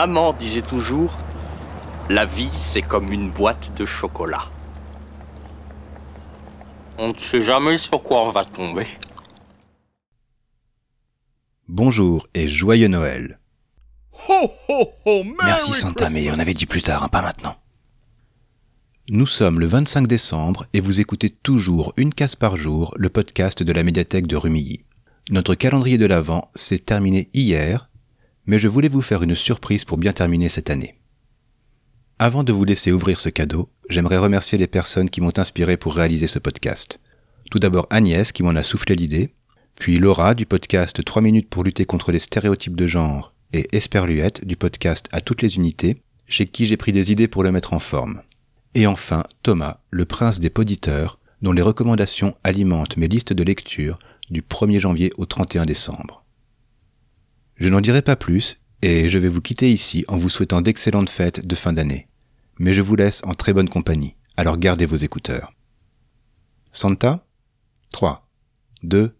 Maman disait toujours, la vie c'est comme une boîte de chocolat. On ne sait jamais sur quoi on va tomber. Bonjour et joyeux Noël. Ho, ho, ho, Merry Merci Santa, mais on avait dit plus tard, hein, pas maintenant. Nous sommes le 25 décembre et vous écoutez toujours une case par jour le podcast de la médiathèque de Rumilly. Notre calendrier de l'Avent s'est terminé hier, mais je voulais vous faire une surprise pour bien terminer cette année. Avant de vous laisser ouvrir ce cadeau, j'aimerais remercier les personnes qui m'ont inspiré pour réaliser ce podcast. Tout d'abord Agnès qui m'en a soufflé l'idée, puis Laura du podcast 3 minutes pour lutter contre les stéréotypes de genre et Esperluette du podcast À toutes les unités, chez qui j'ai pris des idées pour le mettre en forme. Et enfin Thomas, le prince des poditeurs, dont les recommandations alimentent mes listes de lecture du 1er janvier au 31 décembre. Je n'en dirai pas plus et je vais vous quitter ici en vous souhaitant d'excellentes fêtes de fin d'année. Mais je vous laisse en très bonne compagnie, alors gardez vos écouteurs. Santa? 3, 2,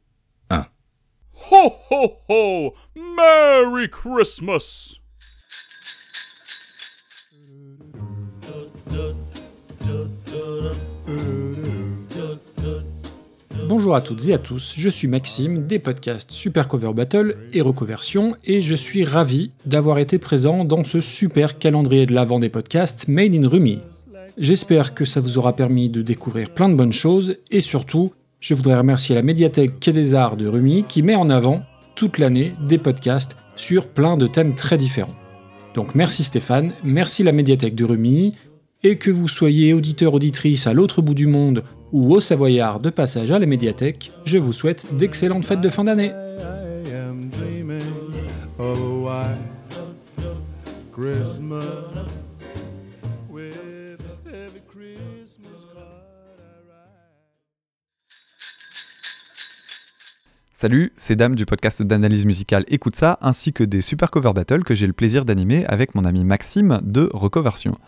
Ho, ho, ho! Merry Christmas! Bonjour à toutes et à tous, je suis Maxime des podcasts Super Cover Battle et Recoversion et je suis ravi d'avoir été présent dans ce super calendrier de l'avant des podcasts Made in Rumi. J'espère que ça vous aura permis de découvrir plein de bonnes choses et surtout, je voudrais remercier la médiathèque Quai des Arts de Rumi qui met en avant toute l'année des podcasts sur plein de thèmes très différents. Donc merci Stéphane, merci la médiathèque de Rumi, et que vous soyez auditeur auditrice à l'autre bout du monde ou au Savoyard de passage à la médiathèque, je vous souhaite d'excellentes fêtes de fin d'année. Salut, c'est Dame du podcast d'analyse musicale Écoute ça, ainsi que des super cover battles que j'ai le plaisir d'animer avec mon ami Maxime de Recoversion.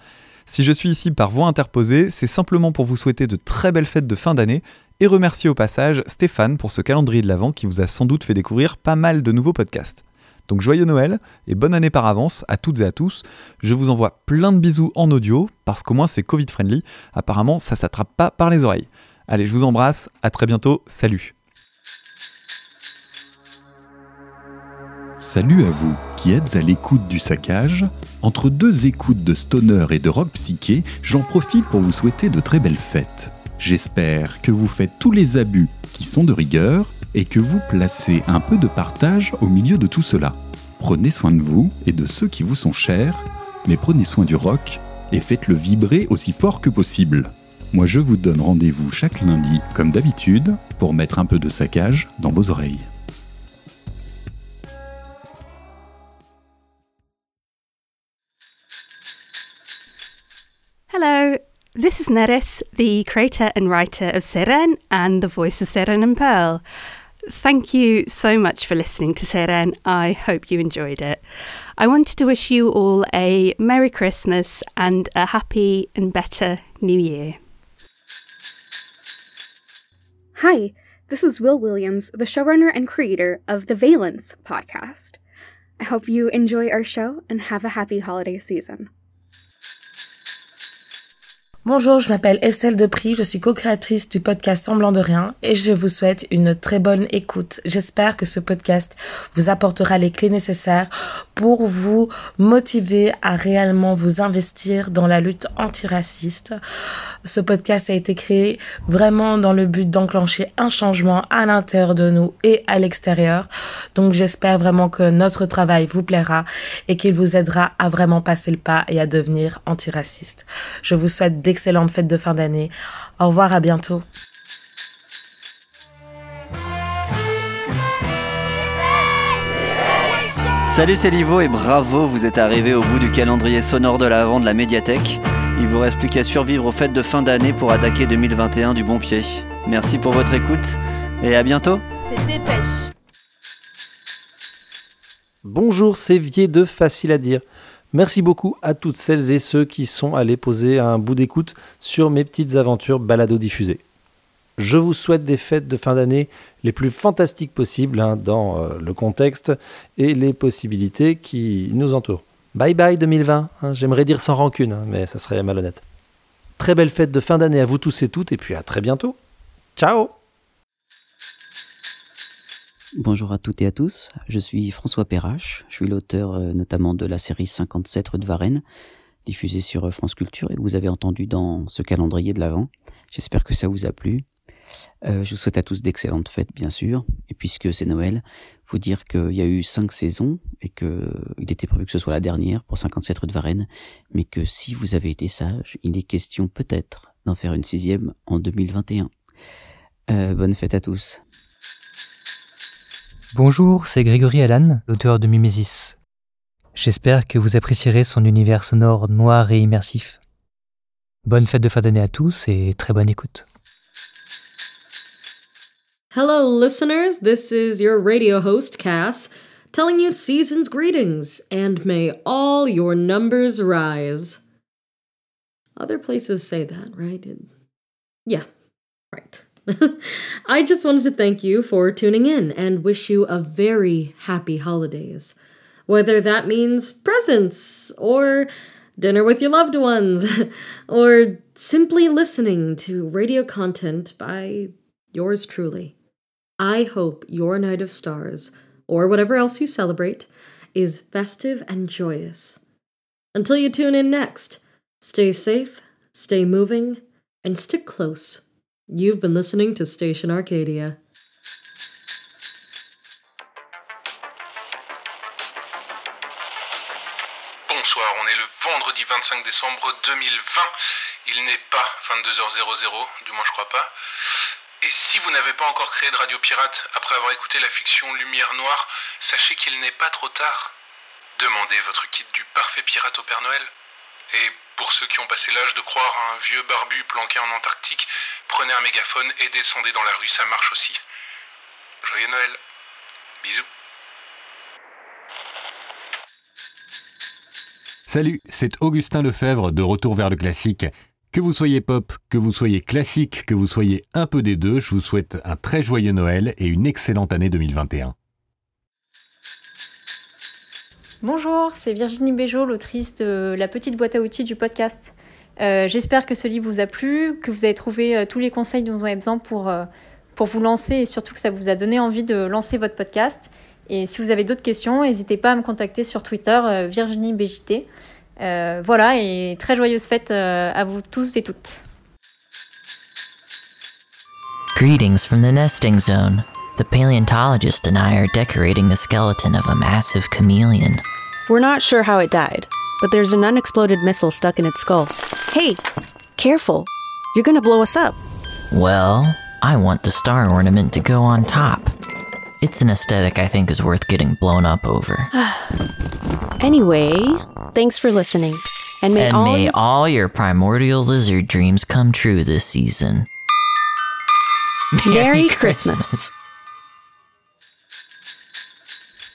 Si je suis ici par voie interposée, c'est simplement pour vous souhaiter de très belles fêtes de fin d'année et remercier au passage Stéphane pour ce calendrier de l'Avent qui vous a sans doute fait découvrir pas mal de nouveaux podcasts. Donc joyeux Noël et bonne année par avance à toutes et à tous. Je vous envoie plein de bisous en audio parce qu'au moins c'est Covid friendly. Apparemment, ça s'attrape pas par les oreilles. Allez, je vous embrasse, à très bientôt, salut. Salut à vous qui êtes à l'écoute du saccage. Entre deux écoutes de stoner et de rock psyché, j'en profite pour vous souhaiter de très belles fêtes. J'espère que vous faites tous les abus qui sont de rigueur et que vous placez un peu de partage au milieu de tout cela. Prenez soin de vous et de ceux qui vous sont chers, mais prenez soin du rock et faites-le vibrer aussi fort que possible. Moi je vous donne rendez-vous chaque lundi, comme d'habitude, pour mettre un peu de saccage dans vos oreilles. Hello, this is Neris, the creator and writer of Seren and the voice of Seren and Pearl. Thank you so much for listening to Seren. I hope you enjoyed it. I wanted to wish you all a Merry Christmas and a happy and better New Year. Hi, this is Will Williams, the showrunner and creator of the Valence podcast. I hope you enjoy our show and have a happy holiday season. Bonjour, je m'appelle Estelle Depry, je suis co-créatrice du podcast Semblant de rien et je vous souhaite une très bonne écoute. J'espère que ce podcast vous apportera les clés nécessaires pour vous motiver à réellement vous investir dans la lutte antiraciste. Ce podcast a été créé vraiment dans le but d'enclencher un changement à l'intérieur de nous et à l'extérieur. Donc j'espère vraiment que notre travail vous plaira et qu'il vous aidera à vraiment passer le pas et à devenir antiraciste. Je vous souhaite d'excellentes fêtes de fin d'année. Au revoir, à bientôt. Salut c'est Livo et bravo, vous êtes arrivé au bout du calendrier sonore de l'avant de la médiathèque. Il vous reste plus qu'à survivre aux fêtes de fin d'année pour attaquer 2021 du bon pied. Merci pour votre écoute et à bientôt. C'est dépêche. Bonjour, c'est Vier de Facile à dire. Merci beaucoup à toutes celles et ceux qui sont allés poser un bout d'écoute sur mes petites aventures balado diffusées. Je vous souhaite des fêtes de fin d'année les plus fantastiques possibles hein, dans euh, le contexte et les possibilités qui nous entourent. Bye bye 2020. hein. J'aimerais dire sans rancune, hein, mais ça serait malhonnête. Très belle fête de fin d'année à vous tous et toutes, et puis à très bientôt. Ciao Bonjour à toutes et à tous, je suis François Perrache, je suis l'auteur euh, notamment de la série 57 rue de Varennes, diffusée sur euh, France Culture et que vous avez entendu dans ce calendrier de l'Avent. J'espère que ça vous a plu. Euh, je vous souhaite à tous d'excellentes fêtes, bien sûr. Et puisque c'est Noël, faut dire qu'il y a eu cinq saisons et que il était prévu que ce soit la dernière pour 57 rue de Varennes, mais que si vous avez été sage, il est question peut-être d'en faire une sixième en 2021. Euh, bonne fête à tous. Bonjour, c'est Grégory Allan, l'auteur de Mimesis. J'espère que vous apprécierez son univers sonore noir et immersif. Bonne fête de fin d'année à tous et très bonne écoute. Hello, listeners. This is your radio host, Cass, telling you season's greetings, and may all your numbers rise. Other places say that, right? Yeah, right. I just wanted to thank you for tuning in and wish you a very happy holidays. Whether that means presents, or dinner with your loved ones, or simply listening to radio content by yours truly. I hope your night of stars, or whatever else you celebrate, is festive and joyous. Until you tune in next, stay safe, stay moving, and stick close. You've been listening to Station Arcadia. Bonsoir, on est le vendredi 25 décembre 2020. Il n'est pas 22h00, du moins je crois pas. Et si vous n'avez pas encore créé de radio pirate après avoir écouté la fiction Lumière Noire, sachez qu'il n'est pas trop tard. Demandez votre kit du parfait pirate au Père Noël. Et pour ceux qui ont passé l'âge de croire à un vieux barbu planqué en Antarctique, prenez un mégaphone et descendez dans la rue, ça marche aussi. Joyeux Noël. Bisous. Salut, c'est Augustin Lefebvre de Retour vers le classique. Que vous soyez pop, que vous soyez classique, que vous soyez un peu des deux, je vous souhaite un très joyeux Noël et une excellente année 2021. Bonjour, c'est Virginie Béjot, l'autrice de La petite boîte à outils du podcast. Euh, J'espère que ce livre vous a plu, que vous avez trouvé euh, tous les conseils dont vous avez besoin pour, euh, pour vous lancer et surtout que ça vous a donné envie de lancer votre podcast. Et si vous avez d'autres questions, n'hésitez pas à me contacter sur Twitter, Virginie BJT. Euh, voilà, et très joyeuse fête euh, à vous tous et toutes. Greetings from the nesting zone. The paleontologist and I are decorating the skeleton of a massive chameleon. We're not sure how it died, but there's an unexploded missile stuck in its skull. Hey, careful. You're gonna blow us up. Well, I want the star ornament to go on top. It's an aesthetic I think is worth getting blown up over. Anyway, thanks for listening. And may and all may your- all your primordial lizard dreams come true this season. Merry Christmas.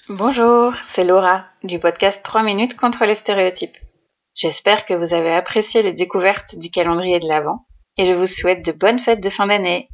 Bonjour, c'est Laura du podcast 3 minutes contre les stéréotypes. J'espère que vous avez apprécié les découvertes du calendrier de l'Avent et je vous souhaite de bonnes fêtes de fin d'année.